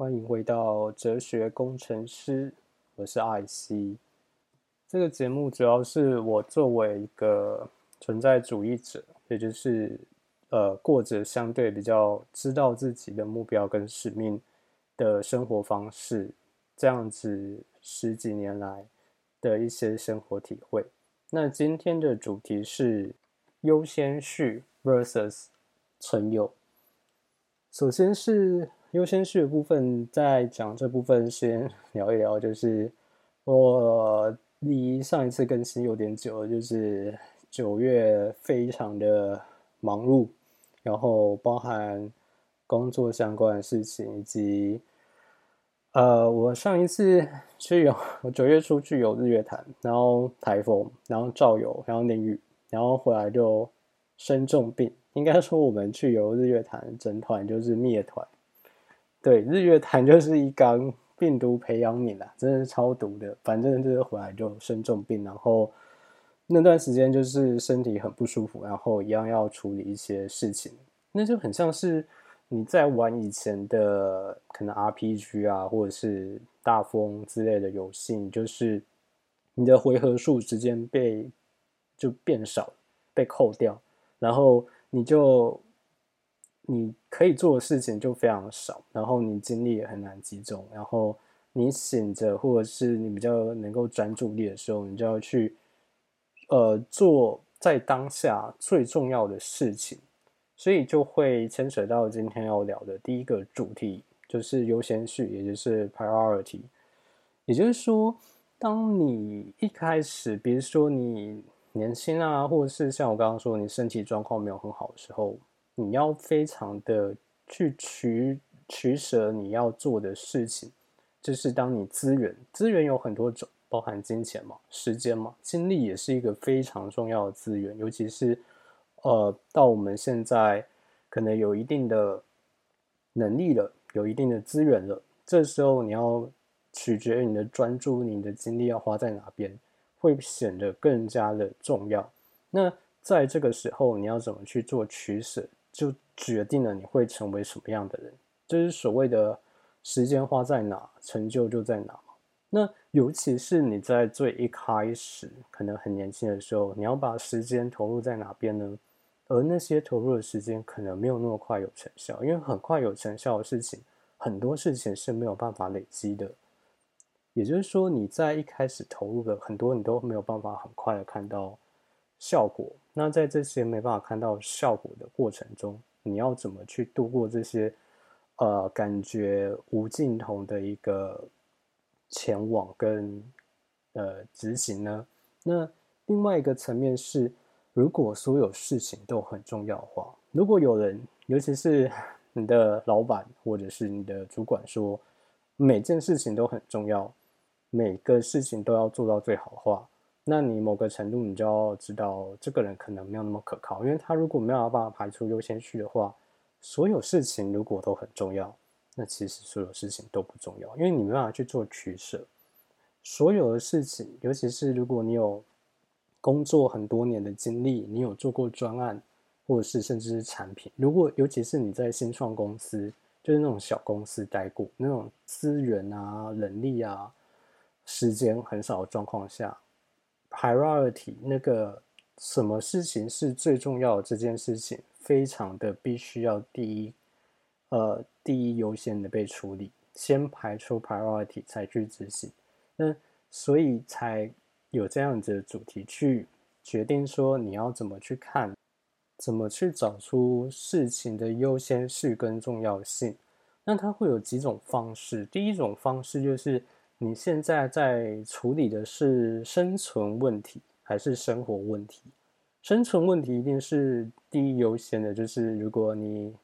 欢迎回到哲学工程师，我是艾希。这个节目主要是我作为一个存在主义者，也就是呃过着相对比较知道自己的目标跟使命的生活方式，这样子十几年来的一些生活体会。那今天的主题是优先序 versus 存有。首先是。优先序的部分，在讲这部分先 聊一聊，就是我离上一次更新有点久了，就是九月非常的忙碌，然后包含工作相关的事情，以及呃，我上一次去有我九月初去有日月潭，然后台风，然后照有，然后淋雨，然后回来就生重病，应该说我们去游日月潭整团就是灭团。对，日月潭就是一缸病毒培养皿啦，真的是超毒的。反正就是回来就生重病，然后那段时间就是身体很不舒服，然后一样要处理一些事情，那就很像是你在玩以前的可能 RPG 啊，或者是大风之类的游戏，就是你的回合数之间被就变少，被扣掉，然后你就。你可以做的事情就非常少，然后你精力也很难集中，然后你醒着或者是你比较能够专注力的时候，你就要去呃做在当下最重要的事情，所以就会牵扯到今天要聊的第一个主题，就是优先序，也就是 priority。也就是说，当你一开始，比如说你年轻啊，或者是像我刚刚说你身体状况没有很好的时候。你要非常的去取取舍你要做的事情，就是当你资源资源有很多种，包含金钱嘛、时间嘛、精力也是一个非常重要的资源，尤其是呃到我们现在可能有一定的能力了，有一定的资源了，这时候你要取决于你的专注，你的精力要花在哪边，会显得更加的重要。那在这个时候，你要怎么去做取舍？就决定了你会成为什么样的人，就是所谓的时间花在哪，成就就在哪。那尤其是你在最一开始，可能很年轻的时候，你要把时间投入在哪边呢？而那些投入的时间可能没有那么快有成效，因为很快有成效的事情，很多事情是没有办法累积的。也就是说，你在一开始投入的很多，你都没有办法很快的看到。效果。那在这些没办法看到效果的过程中，你要怎么去度过这些呃感觉无尽头的一个前往跟呃执行呢？那另外一个层面是，如果所有事情都很重要的话，如果有人，尤其是 你的老板或者是你的主管说每件事情都很重要，每个事情都要做到最好的话。那你某个程度，你就要知道这个人可能没有那么可靠，因为他如果没有办法排出优先序的话，所有事情如果都很重要，那其实所有事情都不重要，因为你没办法去做取舍。所有的事情，尤其是如果你有工作很多年的经历，你有做过专案，或者是甚至是产品，如果尤其是你在新创公司，就是那种小公司待过，那种资源啊、人力啊、时间很少的状况下。Priority 那个什么事情是最重要的这件事情，非常的必须要第一，呃，第一优先的被处理，先排出 Priority 才去执行。那所以才有这样子的主题去决定说你要怎么去看，怎么去找出事情的优先序跟重要性。那它会有几种方式，第一种方式就是。你现在在处理的是生存问题还是生活问题？生存问题一定是第一优先的，就是如果你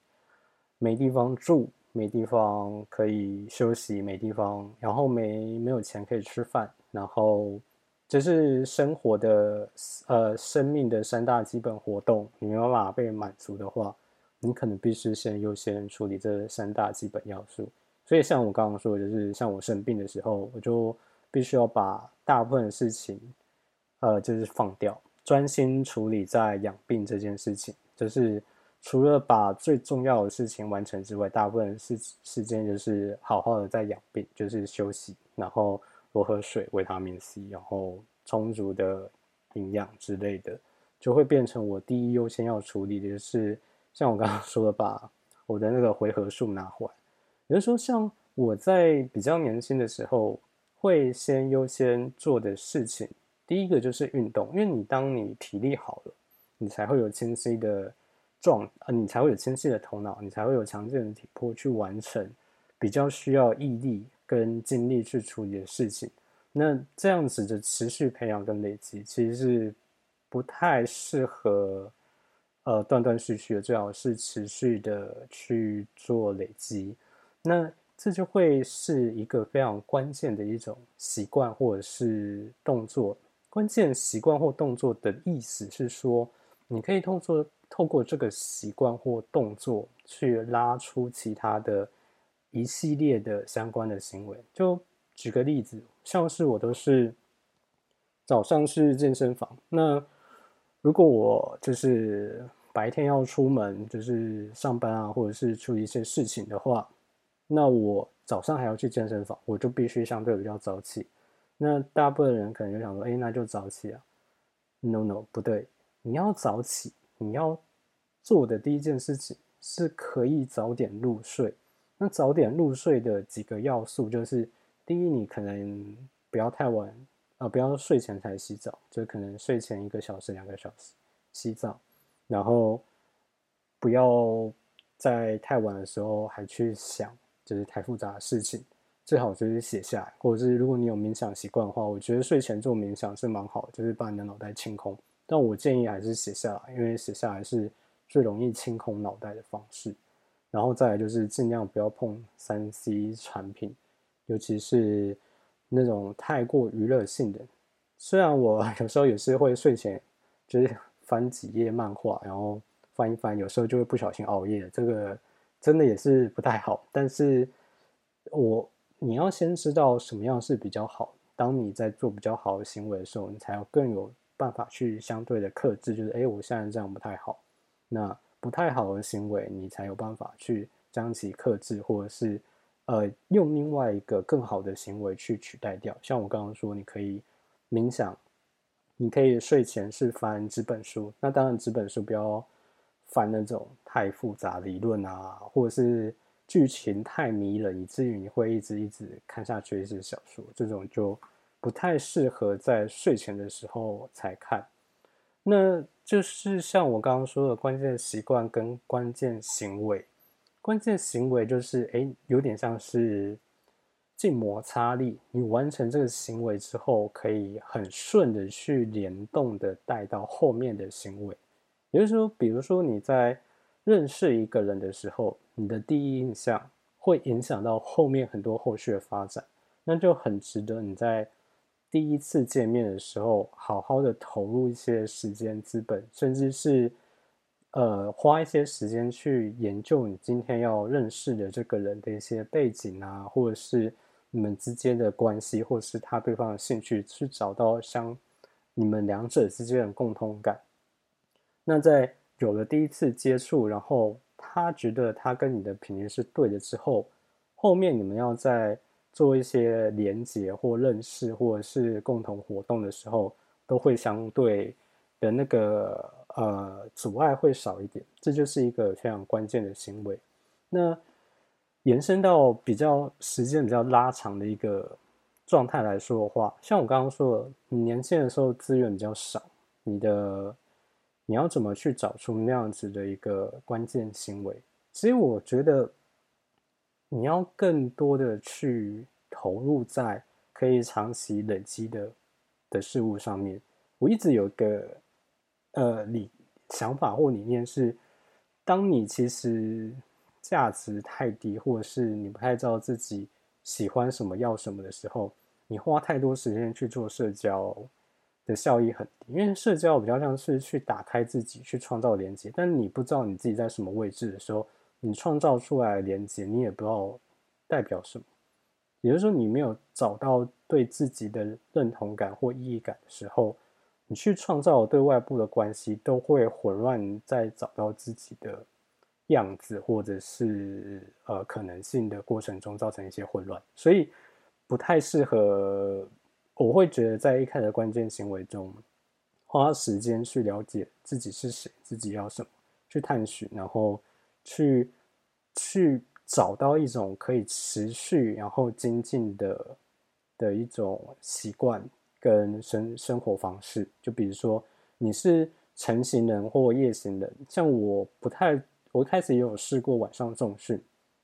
没地方住、没地方可以休息、没地方，然后没没有钱可以吃饭，然后这是生活的呃生命的三大基本活动，你没办法被满足的话，你可能必须先优先处理这三大基本要素。所以，像我刚刚说的，就是像我生病的时候，我就必须要把大部分的事情，呃，就是放掉，专心处理在养病这件事情，就是除了把最重要的事情完成之外，大部分时时间就是好好的在养病，就是休息，然后多喝水、维他命 C，然后充足的营养之类的，就会变成我第一优先要处理的，就是像我刚刚说的，把我的那个回合数拿回来。比如说，像我在比较年轻的时候，会先优先做的事情，第一个就是运动，因为你当你体力好了，你才会有清晰的状，呃，你才会有清晰的头脑，你才会有强健的体魄去完成比较需要毅力跟精力去处理的事情。那这样子的持续培养跟累积，其实是不太适合，呃，断断续续的，最好是持续的去做累积。那这就会是一个非常关键的一种习惯或者是动作。关键习惯或动作的意思是说，你可以透过透过这个习惯或动作去拉出其他的一系列的相关的行为。就举个例子，像是我都是早上是健身房，那如果我就是白天要出门，就是上班啊，或者是处理一些事情的话。那我早上还要去健身房，我就必须相对比较早起。那大部分人可能就想说，哎，那就早起啊？No No，不对，你要早起，你要做的第一件事情是可以早点入睡。那早点入睡的几个要素就是，第一，你可能不要太晚，啊，不要睡前才洗澡，就可能睡前一个小时、两个小时洗澡，然后不要在太晚的时候还去想。就是太复杂的事情，最好就是写下来，或者是如果你有冥想习惯的话，我觉得睡前做冥想是蛮好，就是把你的脑袋清空。但我建议还是写下来，因为写下来是最容易清空脑袋的方式。然后再来就是尽量不要碰三 C 产品，尤其是那种太过娱乐性的。虽然我有时候也是会睡前就是翻几页漫画，然后翻一翻，有时候就会不小心熬夜，这个。真的也是不太好，但是我你要先知道什么样是比较好。当你在做比较好的行为的时候，你才有更有办法去相对的克制。就是哎，我现在这样不太好，那不太好的行为，你才有办法去将其克制，或者是呃用另外一个更好的行为去取代掉。像我刚刚说，你可以冥想，你可以睡前是翻纸本书。那当然，纸本书不要。翻那种太复杂理论啊，或者是剧情太迷人，以至于你会一直一直看下去一些小说，这种就不太适合在睡前的时候才看。那就是像我刚刚说的关键习惯跟关键行为，关键行为就是哎，有点像是静摩擦力，你完成这个行为之后，可以很顺的去联动的带到后面的行为。也就是说，比如说你在认识一个人的时候，你的第一印象会影响到后面很多后续的发展，那就很值得你在第一次见面的时候，好好的投入一些时间、资本，甚至是呃花一些时间去研究你今天要认识的这个人的一些背景啊，或者是你们之间的关系，或是他对方的兴趣，去找到相你们两者之间的共通感。那在有了第一次接触，然后他觉得他跟你的频率是对的之后，后面你们要在做一些连接或认识，或者是共同活动的时候，都会相对的那个呃阻碍会少一点。这就是一个非常关键的行为。那延伸到比较时间比较拉长的一个状态来说的话，像我刚刚说的，你年轻的时候资源比较少，你的。你要怎么去找出那样子的一个关键行为？其实我觉得你要更多的去投入在可以长期累积的的事物上面。我一直有一个呃理想法或理念是，当你其实价值太低，或者是你不太知道自己喜欢什么、要什么的时候，你花太多时间去做社交。的效益很低，因为社交比较像是去打开自己，去创造连接。但你不知道你自己在什么位置的时候，你创造出来的连接，你也不知道代表什么。也就是说，你没有找到对自己的认同感或意义感的时候，你去创造对外部的关系都会混乱。在找到自己的样子或者是呃可能性的过程中造成一些混乱，所以不太适合。我会觉得在一开始的关键行为中，花时间去了解自己是谁，自己要什么，去探寻，然后去去找到一种可以持续然后精进的的一种习惯跟生生活方式。就比如说你是晨行人或夜行人，像我不太。我一开始也有试过晚上重训，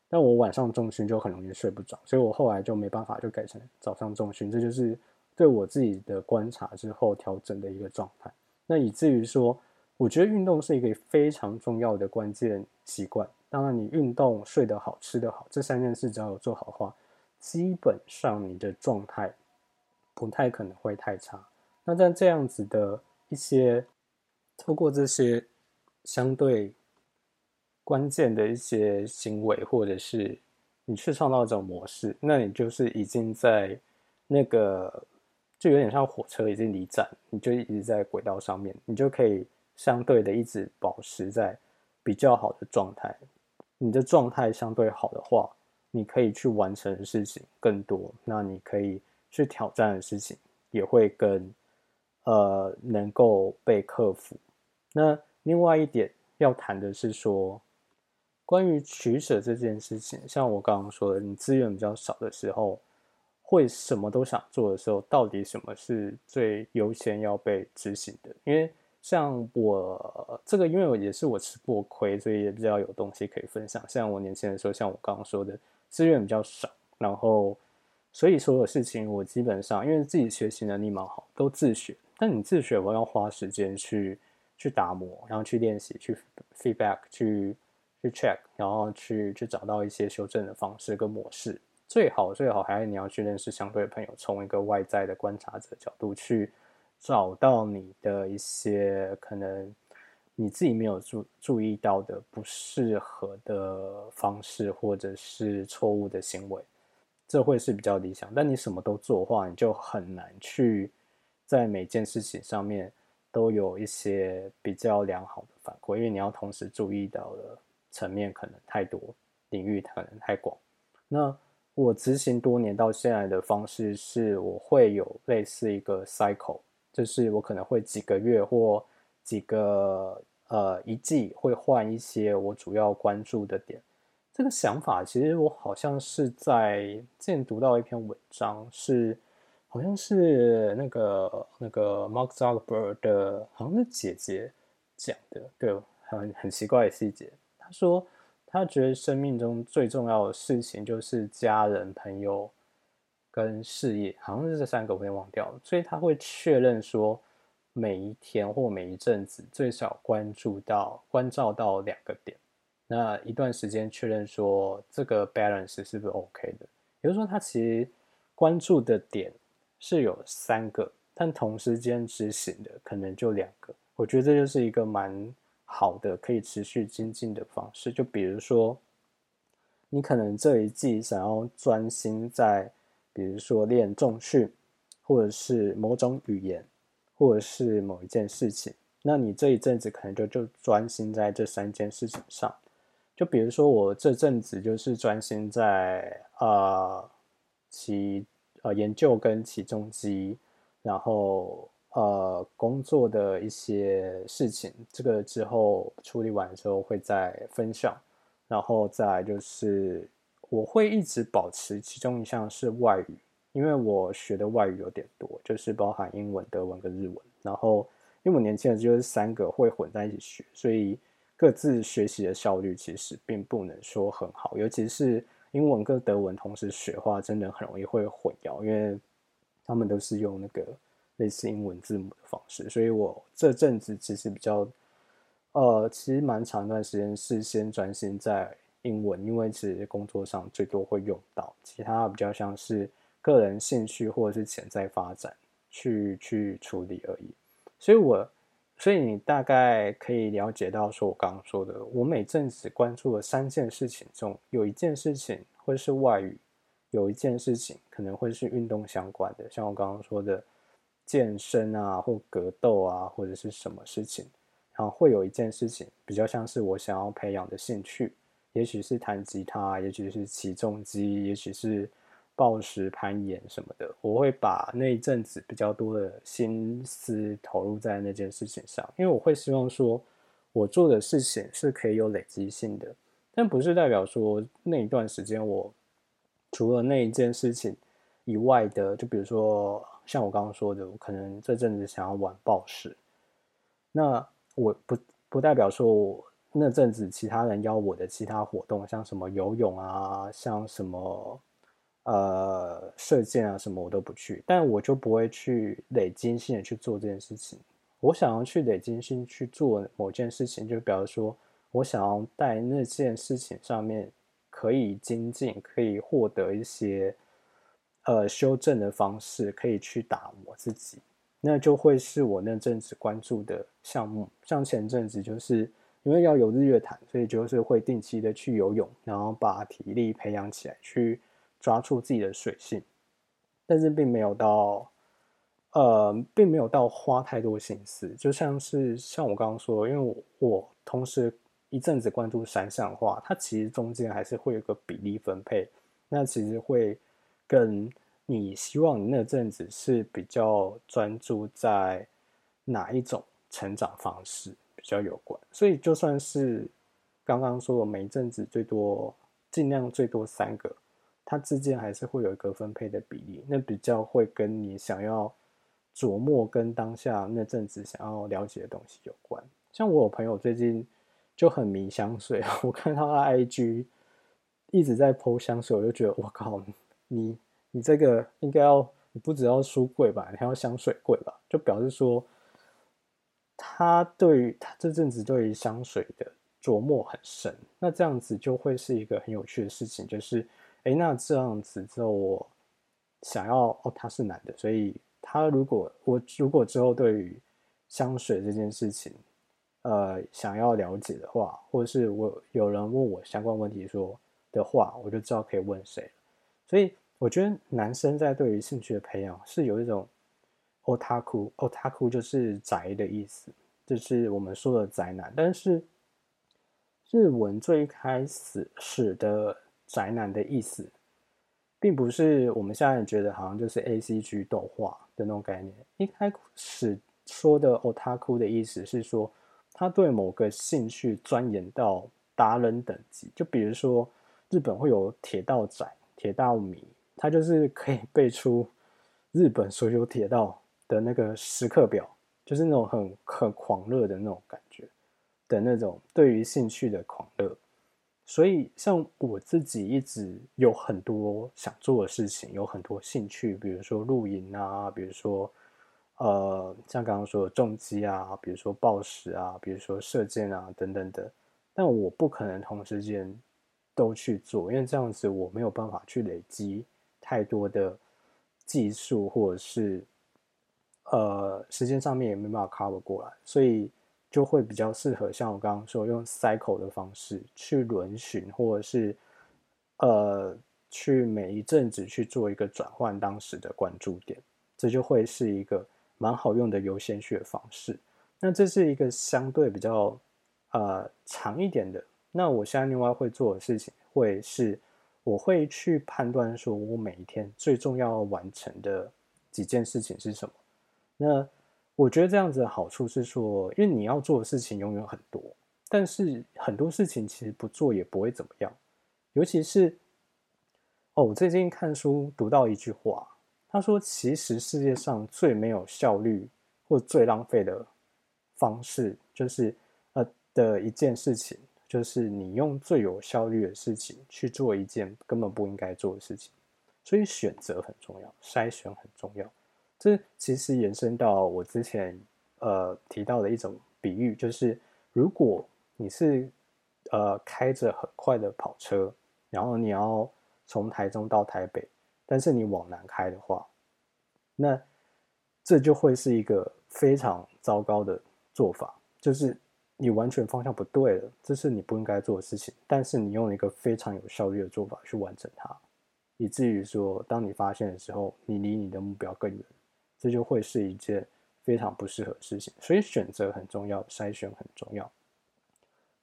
但我晚上重训就很容易睡不着，所以我后来就没办法，就改成早上重训。这就是对我自己的观察之后调整的一个状态。那以至于说，我觉得运动是一个非常重要的关键习惯。当然，你运动、睡得好、吃得好，这三件事只要有做好的话，基本上你的状态不太可能会太差。那在这样子的一些，透过这些相对。关键的一些行为，或者是你去创造一种模式，那你就是已经在那个，就有点像火车已经离站，你就一直在轨道上面，你就可以相对的一直保持在比较好的状态。你的状态相对好的话，你可以去完成的事情更多，那你可以去挑战的事情也会更呃能够被克服。那另外一点要谈的是说。关于取舍这件事情，像我刚刚说的，你资源比较少的时候，会什么都想做的时候，到底什么是最优先要被执行的？因为像我这个，因为我也是我吃过亏，所以也比较有东西可以分享。像我年轻的时候，像我刚刚说的，资源比较少，然后所以所有事情我基本上因为自己学习能力蛮好，都自学。但你自学，我要花时间去去打磨，然后去练习，去 feedback，去。去 check，然后去去找到一些修正的方式跟模式，最好最好还是你要去认识相对的朋友，从一个外在的观察者角度去找到你的一些可能你自己没有注注意到的不适合的方式，或者是错误的行为，这会是比较理想。但你什么都做的话，你就很难去在每件事情上面都有一些比较良好的反馈，因为你要同时注意到了。层面可能太多，领域可能太广。那我执行多年到现在的方式是，我会有类似一个 cycle，就是我可能会几个月或几个呃一季会换一些我主要关注的点。这个想法其实我好像是在之前读到一篇文章，是好像是那个那个 Mark Zuckerberg 的，好像是姐姐讲的，对，很很奇怪的细节。说，他觉得生命中最重要的事情就是家人、朋友跟事业，好像是这三个，我被忘掉了。所以他会确认说，每一天或每一阵子最少关注到、关照到两个点。那一段时间确认说，这个 balance 是不是 OK 的？也就是说，他其实关注的点是有三个，但同时间执行的可能就两个。我觉得这就是一个蛮。好的，可以持续精进的方式，就比如说，你可能这一季想要专心在，比如说练重训，或者是某种语言，或者是某一件事情，那你这一阵子可能就就专心在这三件事情上。就比如说我这阵子就是专心在啊起呃研究跟起重机，然后。呃，工作的一些事情，这个之后处理完之后会再分享，然后再就是我会一直保持其中一项是外语，因为我学的外语有点多，就是包含英文、德文跟日文。然后因为我年轻人就是三个会混在一起学，所以各自学习的效率其实并不能说很好，尤其是英文跟德文同时学的话，真的很容易会混淆，因为他们都是用那个。类似英文字母的方式，所以我这阵子其实比较，呃，其实蛮长一段时间是先专心在英文，因为其实工作上最多会用到，其他比较像是个人兴趣或者是潜在发展去去处理而已。所以我，所以你大概可以了解到，说我刚刚说的，我每阵子关注的三件事情中，有一件事情会是外语，有一件事情可能会是运动相关的，像我刚刚说的。健身啊，或格斗啊，或者是什么事情，然后会有一件事情比较像是我想要培养的兴趣，也许是弹吉他，也许是起重机，也许是暴食攀岩什么的。我会把那一阵子比较多的心思投入在那件事情上，因为我会希望说，我做的事情是可以有累积性的，但不是代表说那一段时间我除了那一件事情以外的，就比如说像我刚刚说的，我可能这阵子想要玩暴食，那。我不不代表说，我那阵子其他人邀我的其他活动，像什么游泳啊，像什么呃射箭啊什么，我都不去。但我就不会去累积性的去做这件事情。我想要去累积性去做某件事情，就比如说，我想要在那件事情上面可以精进，可以获得一些呃修正的方式，可以去打磨自己。那就会是我那阵子关注的项目，像前阵子就是因为要有日月潭，所以就是会定期的去游泳，然后把体力培养起来，去抓住自己的水性，但是并没有到，呃，并没有到花太多心思，就像是像我刚刚说，因为我我同时一阵子关注山象画，它其实中间还是会有个比例分配，那其实会跟。你希望那阵子是比较专注在哪一种成长方式比较有关？所以就算是刚刚说的每一阵子最多尽量最多三个，它之间还是会有一个分配的比例，那比较会跟你想要琢磨跟当下那阵子想要了解的东西有关。像我有朋友最近就很迷香水，我看他 IG 一直在剖香水，我就觉得我靠你。你这个应该要，你不只要书柜吧，你还要香水柜吧？就表示说，他对于他这阵子对于香水的琢磨很深。那这样子就会是一个很有趣的事情，就是，哎，那这样子之后我想要哦，他是男的，所以他如果我如果之后对于香水这件事情，呃，想要了解的话，或者是我有人问我相关问题说的话，我就知道可以问谁。所以。我觉得男生在对于兴趣的培养是有一种 otaku，otaku 就是宅的意思，就是我们说的宅男。但是日文最开始使的宅男的意思，并不是我们现在觉得好像就是 A C G 动画的那种概念。一开始说的 otaku 的意思是说，他对某个兴趣钻研到达人等级。就比如说日本会有铁道宅、铁道迷。他就是可以背出日本所有铁道的那个时刻表，就是那种很很狂热的那种感觉的那种对于兴趣的狂热。所以，像我自己一直有很多想做的事情，有很多兴趣，比如说露营啊，比如说呃，像刚刚说的重机啊，比如说暴食啊，比如说射箭啊等等的。但我不可能同时间都去做，因为这样子我没有办法去累积。太多的技术或者是呃时间上面也没办法 cover 过来，所以就会比较适合像我刚刚说用 cycle 的方式去轮巡，或者是呃去每一阵子去做一个转换当时的关注点，这就会是一个蛮好用的优先序的方式。那这是一个相对比较呃长一点的。那我现在另外会做的事情会是。我会去判断说，我每一天最重要完成的几件事情是什么。那我觉得这样子的好处是说，因为你要做的事情永远很多，但是很多事情其实不做也不会怎么样。尤其是哦，我最近看书读到一句话，他说，其实世界上最没有效率或最浪费的方式，就是呃的一件事情。就是你用最有效率的事情去做一件根本不应该做的事情，所以选择很重要，筛选很重要。这其实延伸到我之前呃提到的一种比喻，就是如果你是呃开着很快的跑车，然后你要从台中到台北，但是你往南开的话，那这就会是一个非常糟糕的做法，就是。你完全方向不对了，这是你不应该做的事情。但是你用一个非常有效率的做法去完成它，以至于说，当你发现的时候，你离你的目标更远，这就会是一件非常不适合的事情。所以选择很重要，筛选很重要。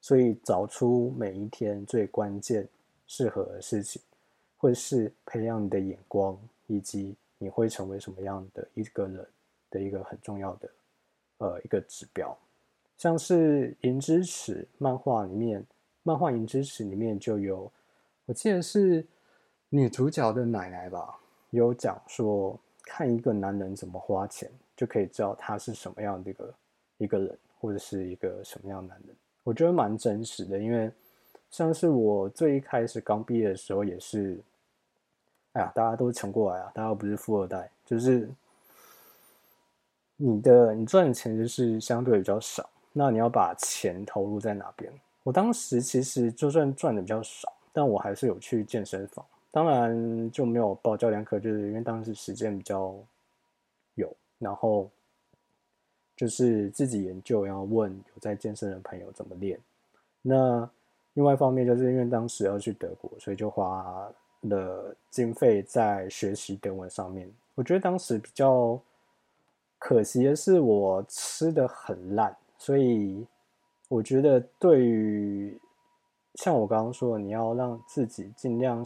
所以找出每一天最关键适合的事情，会是培养你的眼光，以及你会成为什么样的一个人的一个很重要的呃一个指标。像是《银之匙》漫画里面，漫画《银之匙》里面就有，我记得是女主角的奶奶吧，有讲说，看一个男人怎么花钱，就可以知道他是什么样的一个一个人，或者是一个什么样的男人。我觉得蛮真实的，因为像是我最一开始刚毕业的时候也是，哎呀，大家都穷过来啊，大家不是富二代，就是你的你赚的钱就是相对比较少，那你要把钱投入在哪边？我当时其实就算赚的比较少，但我还是有去健身房，当然就没有报教练课，就是因为当时时间比较有，然后。就是自己研究，然后问有在健身的朋友怎么练。那另外一方面，就是因为当时要去德国，所以就花了经费在学习德文上面。我觉得当时比较可惜的是，我吃的很烂，所以我觉得对于像我刚刚说，你要让自己尽量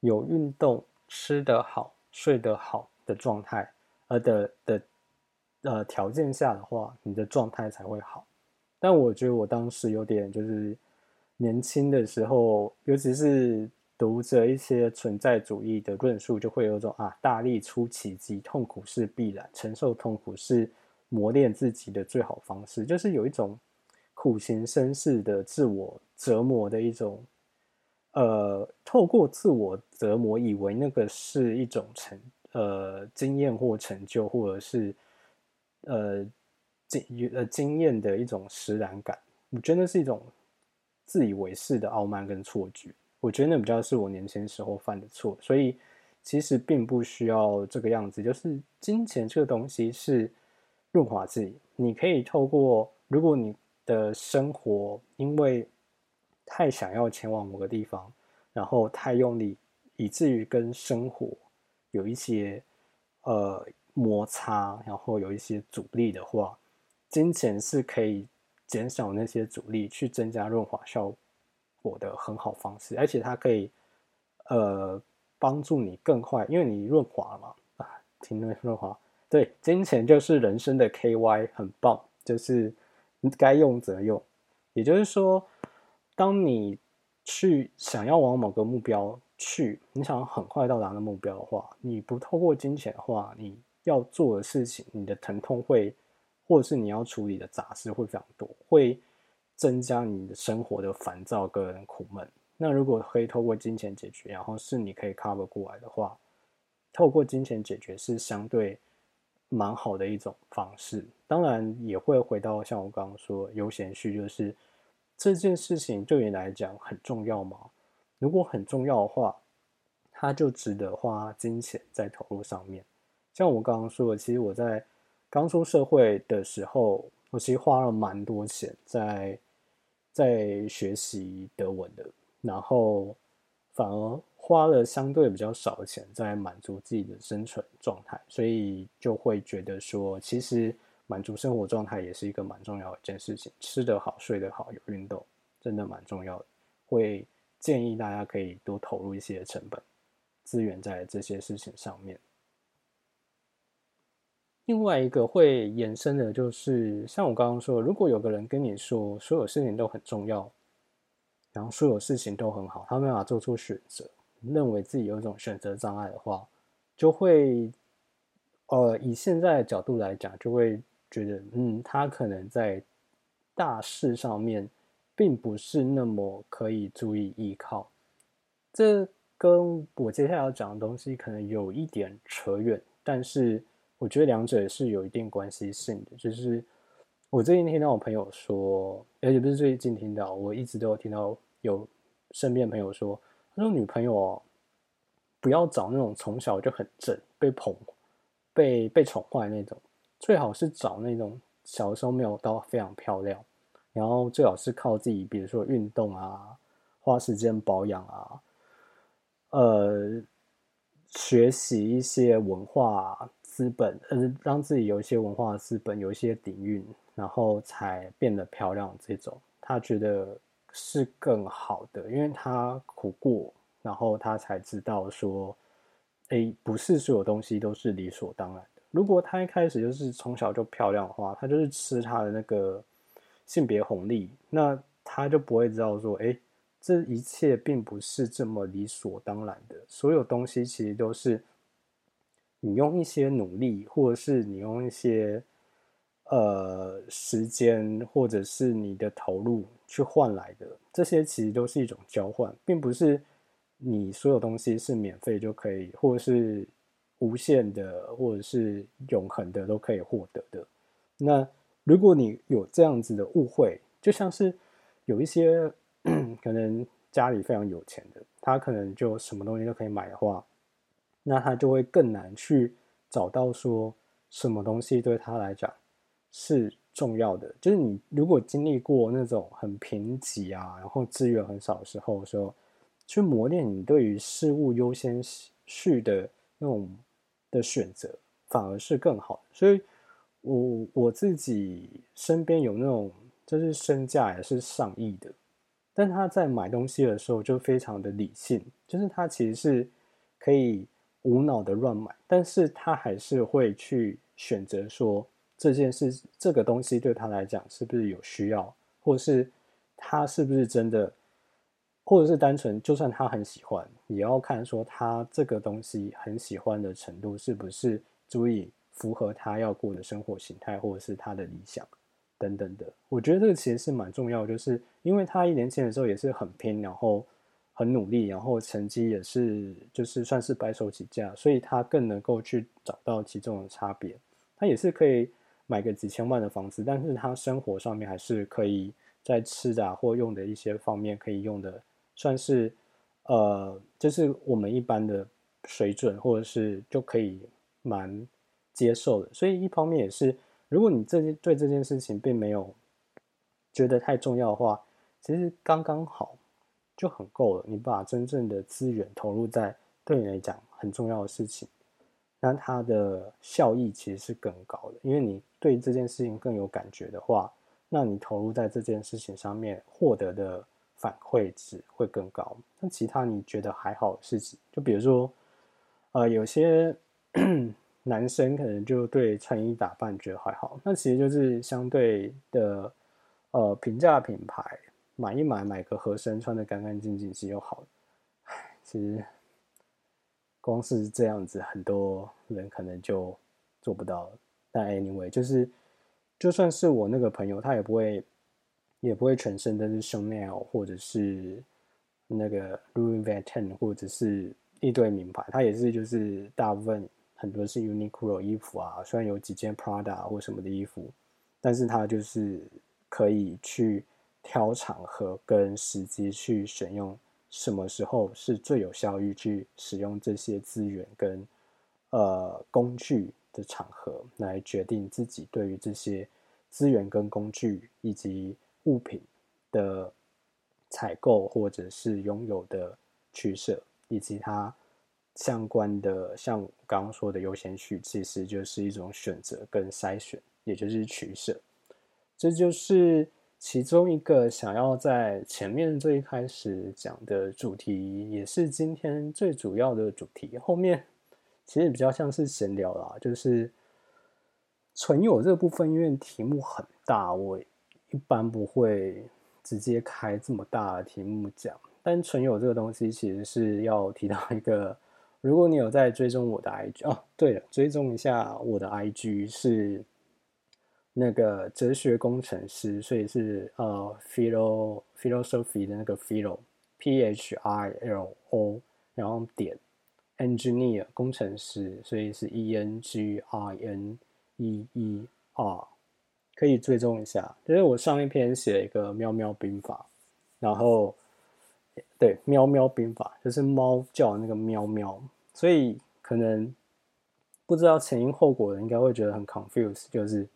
有运动、吃得好、睡得好的状态，呃的的。呃，条件下的话，你的状态才会好。但我觉得我当时有点就是年轻的时候，尤其是读着一些存在主义的论述，就会有种啊，大力出奇迹，痛苦是必然，承受痛苦是磨练自己的最好方式，就是有一种苦行僧式的自我折磨的一种，呃，透过自我折磨，以为那个是一种成呃经验或成就，或者是。呃，经呃经验的一种实然感，我觉得那是一种自以为是的傲慢跟错觉。我觉得那比较是我年轻时候犯的错，所以其实并不需要这个样子。就是金钱这个东西是润滑剂，你可以透过，如果你的生活因为太想要前往某个地方，然后太用力，以至于跟生活有一些呃。摩擦，然后有一些阻力的话，金钱是可以减少那些阻力，去增加润滑效果的很好方式，而且它可以呃帮助你更快，因为你润滑嘛啊，停顿润滑，对，金钱就是人生的 KY，很棒，就是该用则用，也就是说，当你去想要往某个目标去，你想很快到达的目标的话，你不透过金钱的话，你。要做的事情，你的疼痛会，或者是你要处理的杂事会非常多，会增加你的生活的烦躁跟苦闷。那如果可以透过金钱解决，然后是你可以 cover 过来的话，透过金钱解决是相对蛮好的一种方式。当然也会回到像我刚刚说优先序，就是这件事情对你来讲很重要吗？如果很重要的话，它就值得花金钱在投入上面。像我刚刚说的，其实我在刚出社会的时候，我其实花了蛮多钱在在学习德文的，然后反而花了相对比较少的钱在满足自己的生存状态，所以就会觉得说，其实满足生活状态也是一个蛮重要的一件事情，吃得好、睡得好、有运动，真的蛮重要的。会建议大家可以多投入一些成本资源在这些事情上面。另外一个会延伸的，就是像我刚刚说，如果有个人跟你说所有事情都很重要，然后所有事情都很好，他没办法做出选择，认为自己有一种选择障碍的话，就会，呃，以现在的角度来讲，就会觉得，嗯，他可能在大事上面并不是那么可以注意依靠。这跟我接下来要讲的东西可能有一点扯远，但是。我觉得两者是有一定关系性的，就是我最近听到我朋友说，而且不是最近听到，我一直都有听到有身边朋友说，他说女朋友哦，不要找那种从小就很正、被捧、被被宠坏那种，最好是找那种小时候没有到非常漂亮，然后最好是靠自己，比如说运动啊，花时间保养啊，呃，学习一些文化。资本，呃，让自己有一些文化资本，有一些底蕴，然后才变得漂亮。这种他觉得是更好的，因为他苦过，然后他才知道说，哎，不是所有东西都是理所当然的。如果他一开始就是从小就漂亮的话，他就是吃他的那个性别红利，那他就不会知道说，哎，这一切并不是这么理所当然的。所有东西其实都是。你用一些努力，或者是你用一些呃时间，或者是你的投入去换来的，这些其实都是一种交换，并不是你所有东西是免费就可以，或者是无限的，或者是永恒的都可以获得的。那如果你有这样子的误会，就像是有一些 可能家里非常有钱的，他可能就什么东西都可以买的话。那他就会更难去找到说什么东西对他来讲是重要的。就是你如果经历过那种很贫瘠啊，然后资源很少的时候，说去磨练你对于事物优先序的那种的选择，反而是更好的。所以，我我自己身边有那种就是身价也是上亿的，但他在买东西的时候就非常的理性，就是他其实是可以。无脑的乱买，但是他还是会去选择说这件事，这个东西对他来讲是不是有需要，或是他是不是真的，或者是单纯就算他很喜欢，也要看说他这个东西很喜欢的程度是不是足以符合他要过的生活形态，或者是他的理想等等的。我觉得这个其实是蛮重要，就是因为他一年轻的时候也是很拼，然后。很努力，然后成绩也是，就是算是白手起家，所以他更能够去找到其中的差别。他也是可以买个几千万的房子，但是他生活上面还是可以在吃的或用的一些方面可以用的，算是呃，就是我们一般的水准，或者是就可以蛮接受的。所以一方面也是，如果你这件对这件事情并没有觉得太重要的话，其实刚刚好。就很够了。你把真正的资源投入在对你来讲很重要的事情，那它的效益其实是更高的。因为你对这件事情更有感觉的话，那你投入在这件事情上面获得的反馈值会更高。那其他你觉得还好的事情，就比如说，呃，有些 男生可能就对穿衣打扮觉得还好，那其实就是相对的，呃，平价品牌。买一买，买个合身，穿的干干净净是又好了。其实光是这样子，很多人可能就做不到。但 anyway，就是就算是我那个朋友，他也不会，也不会全身都是 Chanel 或者是那个 Louis Vuitton 或者是一堆名牌，他也是就是大部分很多是 Uniqlo 衣服啊，虽然有几件 Prada 或什么的衣服，但是他就是可以去。挑场合跟时机去选用，什么时候是最有效率去使用这些资源跟呃工具的场合，来决定自己对于这些资源跟工具以及物品的采购或者是拥有的取舍，以及它相关的像刚刚说的优先序，其实就是一种选择跟筛选，也就是取舍，这就是。其中一个想要在前面最开始讲的主题，也是今天最主要的主题。后面其实比较像是闲聊啦，就是存有这部分，因为题目很大，我一般不会直接开这么大的题目讲。但存有这个东西，其实是要提到一个，如果你有在追踪我的 IG 哦，对了，追踪一下我的 IG 是。那个哲学工程师，所以是呃，philo philosophy 的那个 philo，p h i l o，然后点 engineer 工程师，所以是 e n g i n e e r，可以追踪一下。就是我上一篇写一个喵喵兵法，然后对喵喵兵法就是猫叫那个喵喵，所以可能不知道前因后果的，应该会觉得很 confused，就是。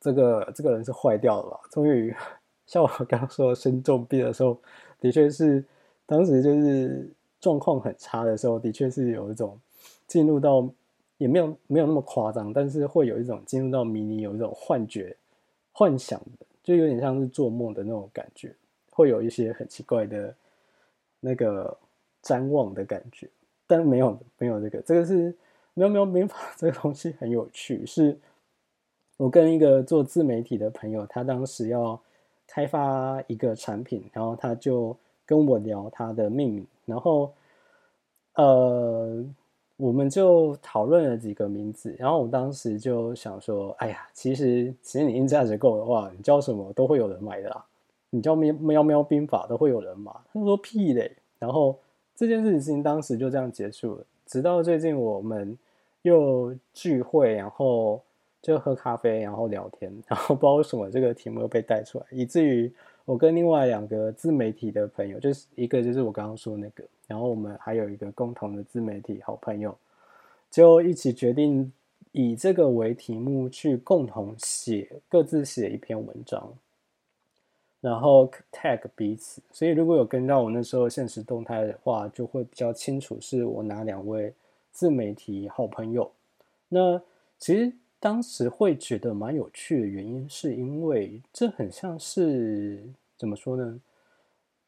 这个这个人是坏掉了吧？终于，像我刚刚说生重病的时候，的确是当时就是状况很差的时候，的确是有一种进入到也没有没有那么夸张，但是会有一种进入到迷你有一种幻觉、幻想的，就有点像是做梦的那种感觉，会有一些很奇怪的那个瞻望的感觉，但没有没有这个，这个是喵喵兵法这个东西很有趣，是我跟一个做自媒体的朋友，他当时要开发一个产品，然后他就跟我聊他的命名，然后呃。我们就讨论了几个名字，然后我当时就想说，哎呀，其实其实你硬价值够的话，你叫什么都会有人买的啦。你叫喵喵喵兵法都会有人买。他说屁嘞。然后这件事情当时就这样结束了。直到最近我们又聚会，然后就喝咖啡，然后聊天，然后不知道为什么这个题目又被带出来，以至于我跟另外两个自媒体的朋友，就是一个就是我刚刚说那个。然后我们还有一个共同的自媒体好朋友，就一起决定以这个为题目去共同写各自写一篇文章，然后 tag 彼此。所以如果有跟到我那时候现实动态的话，就会比较清楚是我哪两位自媒体好朋友。那其实当时会觉得蛮有趣的原因，是因为这很像是怎么说呢？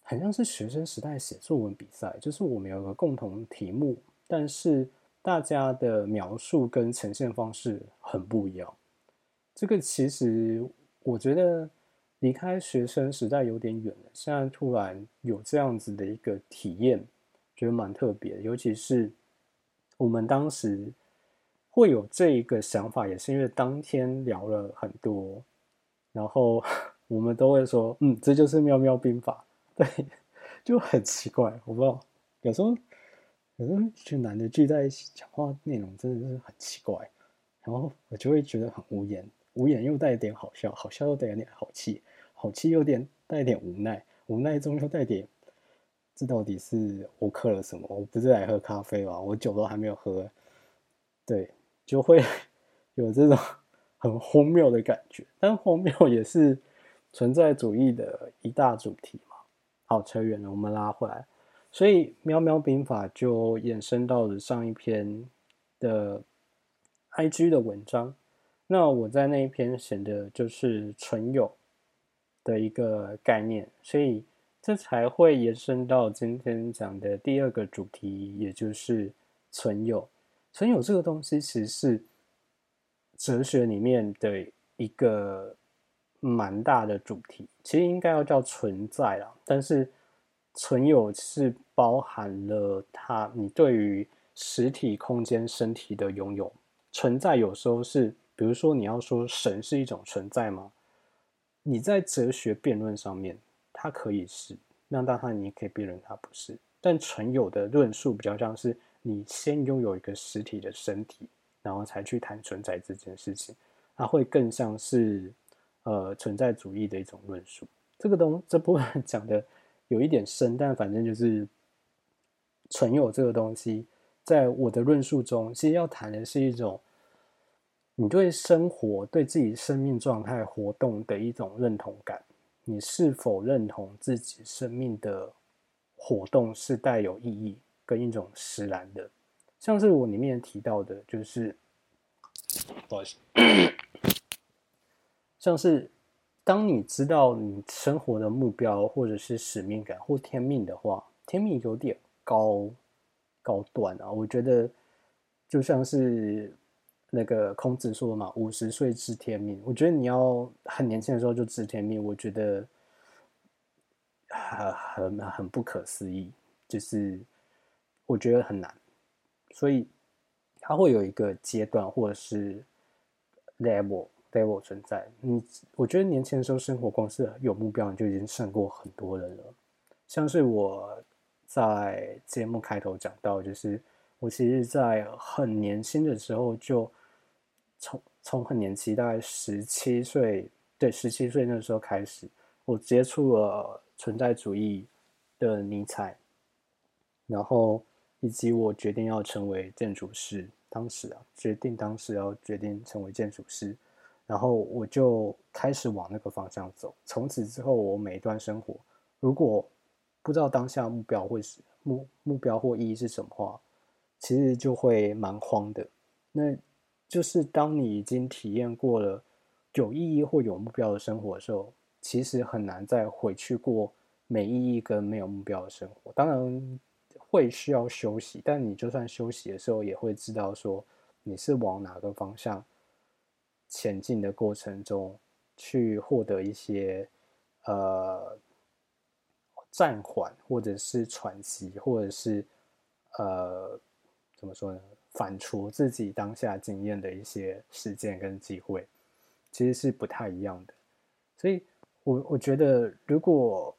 很像是学生时代写作文比赛，就是我们有个共同题目，但是大家的描述跟呈现方式很不一样。这个其实我觉得离开学生时代有点远了，现在突然有这样子的一个体验，觉得蛮特别。尤其是我们当时会有这一个想法，也是因为当天聊了很多，然后 我们都会说：“嗯，这就是喵喵兵法。”对，就很奇怪，我不知道，有时候有时候一群男的聚在一起讲话，内容真的是很奇怪，然后我就会觉得很无言，无言又带点好笑，好笑又带一点好气，好气又点带点无奈，无奈中又带点，这到底是我刻了什么？我不是来喝咖啡吧？我酒都还没有喝，对，就会 有这种 很荒谬的感觉，但荒谬也是存在主义的一大主题嘛。好，扯远了，我们拉回来。所以喵喵兵法就衍生到了上一篇的 IG 的文章。那我在那一篇写的就是纯友的一个概念，所以这才会延伸到今天讲的第二个主题，也就是纯友。存有这个东西其实是哲学里面的一个。蛮大的主题，其实应该要叫存在啦。但是存有是包含了它，你对于实体空间身体的拥有。存在有时候是，比如说你要说神是一种存在吗？你在哲学辩论上面，它可以是，那当然你也可以辩论它不是。但存有的论述比较像是，你先拥有一个实体的身体，然后才去谈存在这件事情，它会更像是。呃，存在主义的一种论述，这个东这部分 讲的有一点深，但反正就是存有这个东西，在我的论述中，其实要谈的是一种你对生活、对自己生命状态活动的一种认同感。你是否认同自己生命的活动是带有意义跟一种实然的？像是我里面提到的，就是不好意思。像是当你知道你生活的目标或者是使命感或天命的话，天命有点高高端啊。我觉得就像是那个孔子说嘛，“五十岁知天命”。我觉得你要很年轻的时候就知天命，我觉得很很很不可思议，就是我觉得很难。所以它会有一个阶段或者是 level。level 存在，你我觉得年轻的时候生活光是有目标，你就已经胜过很多人了。像是我在节目开头讲到，就是我其实，在很年轻的时候就从从很年轻，大概十七岁，对，十七岁那时候开始，我接触了存在主义的尼采，然后以及我决定要成为建筑师，当时啊，决定当时要决定成为建筑师。然后我就开始往那个方向走。从此之后，我每一段生活，如果不知道当下目标会是目目标或意义是什么话，其实就会蛮慌的。那就是当你已经体验过了有意义或有目标的生活的时候，其实很难再回去过没意义跟没有目标的生活。当然会需要休息，但你就算休息的时候，也会知道说你是往哪个方向前进的过程中去获得一些呃暂缓，或者是喘息，或者是呃怎么说呢？反刍自己当下经验的一些事件跟机会，其实是不太一样的。所以，我我觉得，如果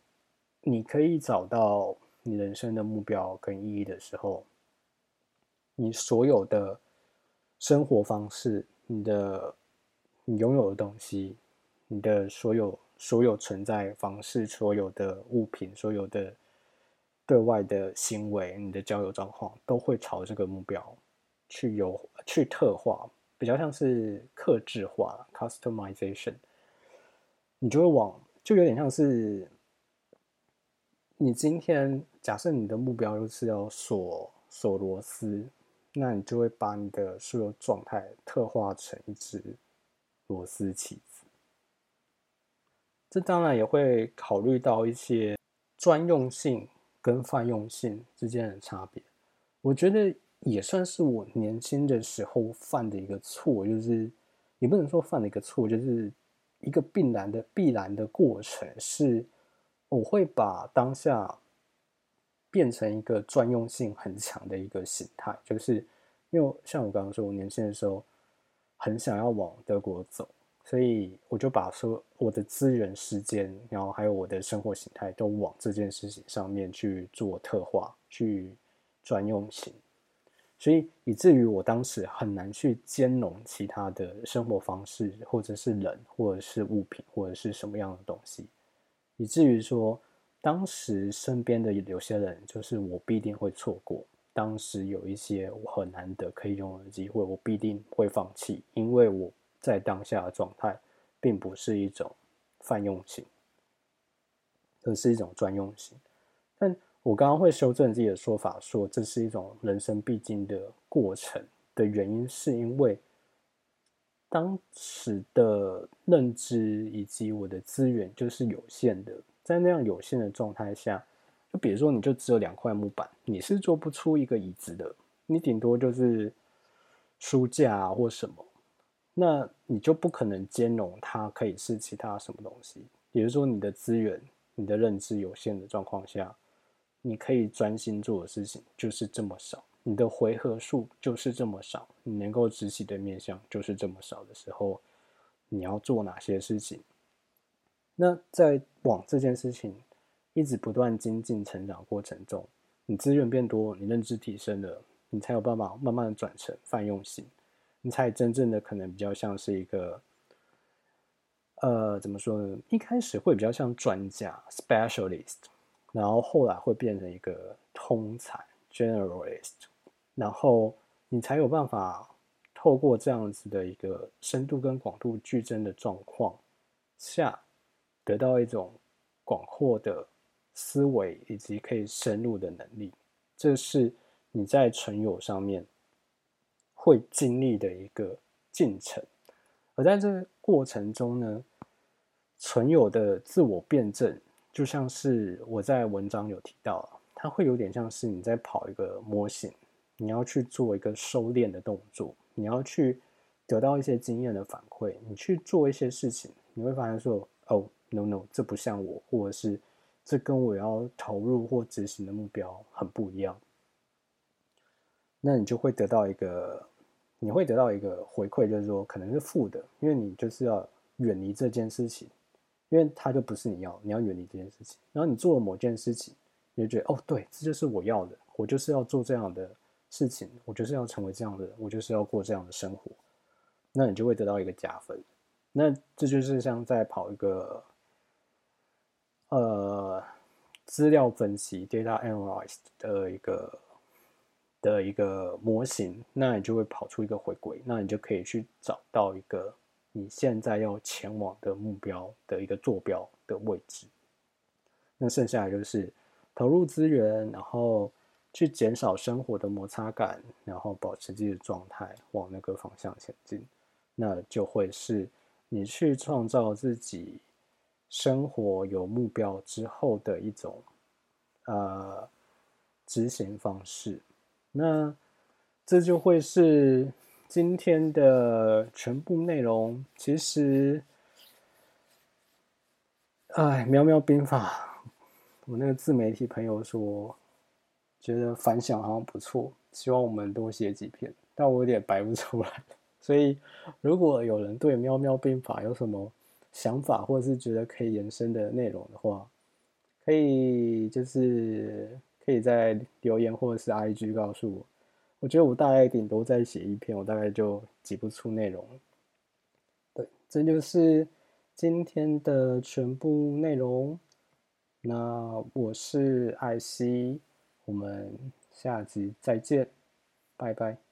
你可以找到你人生的目标跟意义的时候，你所有的生活方式、你的你拥有的东西、你的所有所有存在方式、所有的物品、所有的对外的行为、你的交友状况，都会朝这个目标。去有去特化，比较像是克制化 （customization），你就会往，就有点像是你今天假设你的目标就是要锁锁螺丝，那你就会把你的所有状态特化成一只螺丝起子。这当然也会考虑到一些专用性跟泛用性之间的差别。我觉得。也算是我年轻的时候犯的一个错，就是也不能说犯了一个错，就是一个必然的必然的过程，是我会把当下变成一个专用性很强的一个形态，就是因为像我刚刚说，我年轻的时候很想要往德国走，所以我就把说我的资源、时间，然后还有我的生活形态都往这件事情上面去做特化，去专用型。所以以至于我当时很难去兼容其他的生活方式，或者是人，或者是物品，或者是什么样的东西，以至于说，当时身边的有些人，就是我必定会错过。当时有一些我很难得可以拥有的机会，我必定会放弃，因为我在当下的状态，并不是一种泛用型，而是一种专用型。但我刚刚会修正自己的说法，说这是一种人生必经的过程的原因，是因为当时的认知以及我的资源就是有限的，在那样有限的状态下，就比如说你就只有两块木板，你是做不出一个椅子的，你顶多就是书架或什么，那你就不可能兼容它可以是其他什么东西，也就是说你的资源、你的认知有限的状况下。你可以专心做的事情就是这么少，你的回合数就是这么少，你能够执行的面向就是这么少的时候，你要做哪些事情？那在往这件事情一直不断精进成长过程中，你资源变多，你认知提升了，你才有办法慢慢的转成泛用型，你才真正的可能比较像是一个，呃，怎么说呢？一开始会比较像专家 （specialist）。然后后来会变成一个通才 （generalist），然后你才有办法透过这样子的一个深度跟广度俱增的状况下，得到一种广阔的思维以及可以深入的能力。这是你在存有上面会经历的一个进程。而在这过程中呢，存有的自我辩证。就像是我在文章有提到，它会有点像是你在跑一个模型，你要去做一个收敛的动作，你要去得到一些经验的反馈，你去做一些事情，你会发现说，哦，no no，这不像我，或者是这跟我要投入或执行的目标很不一样，那你就会得到一个，你会得到一个回馈，就是说可能是负的，因为你就是要远离这件事情。因为它就不是你要，你要远离这件事情。然后你做了某件事情，你就觉得哦，对，这就是我要的，我就是要做这样的事情，我就是要成为这样的人，我就是要过这样的生活。那你就会得到一个加分。那这就是像在跑一个呃资料分析 （data analysis） 的一个的一个模型，那你就会跑出一个回归，那你就可以去找到一个。你现在要前往的目标的一个坐标的位置，那剩下的就是投入资源，然后去减少生活的摩擦感，然后保持自己的状态往那个方向前进，那就会是你去创造自己生活有目标之后的一种呃执行方式。那这就会是今天的全部内容。其实，哎，喵喵兵法，我那个自媒体朋友说。觉得反响好像不错，希望我们多写几篇，但我有点白不出来。所以，如果有人对《喵喵兵法》有什么想法，或者是觉得可以延伸的内容的话，可以就是可以在留言或者是 IG 告诉我。我觉得我大概顶多再写一篇，我大概就挤不出内容。对，这就是今天的全部内容。那我是艾希。我们下集再见，拜拜。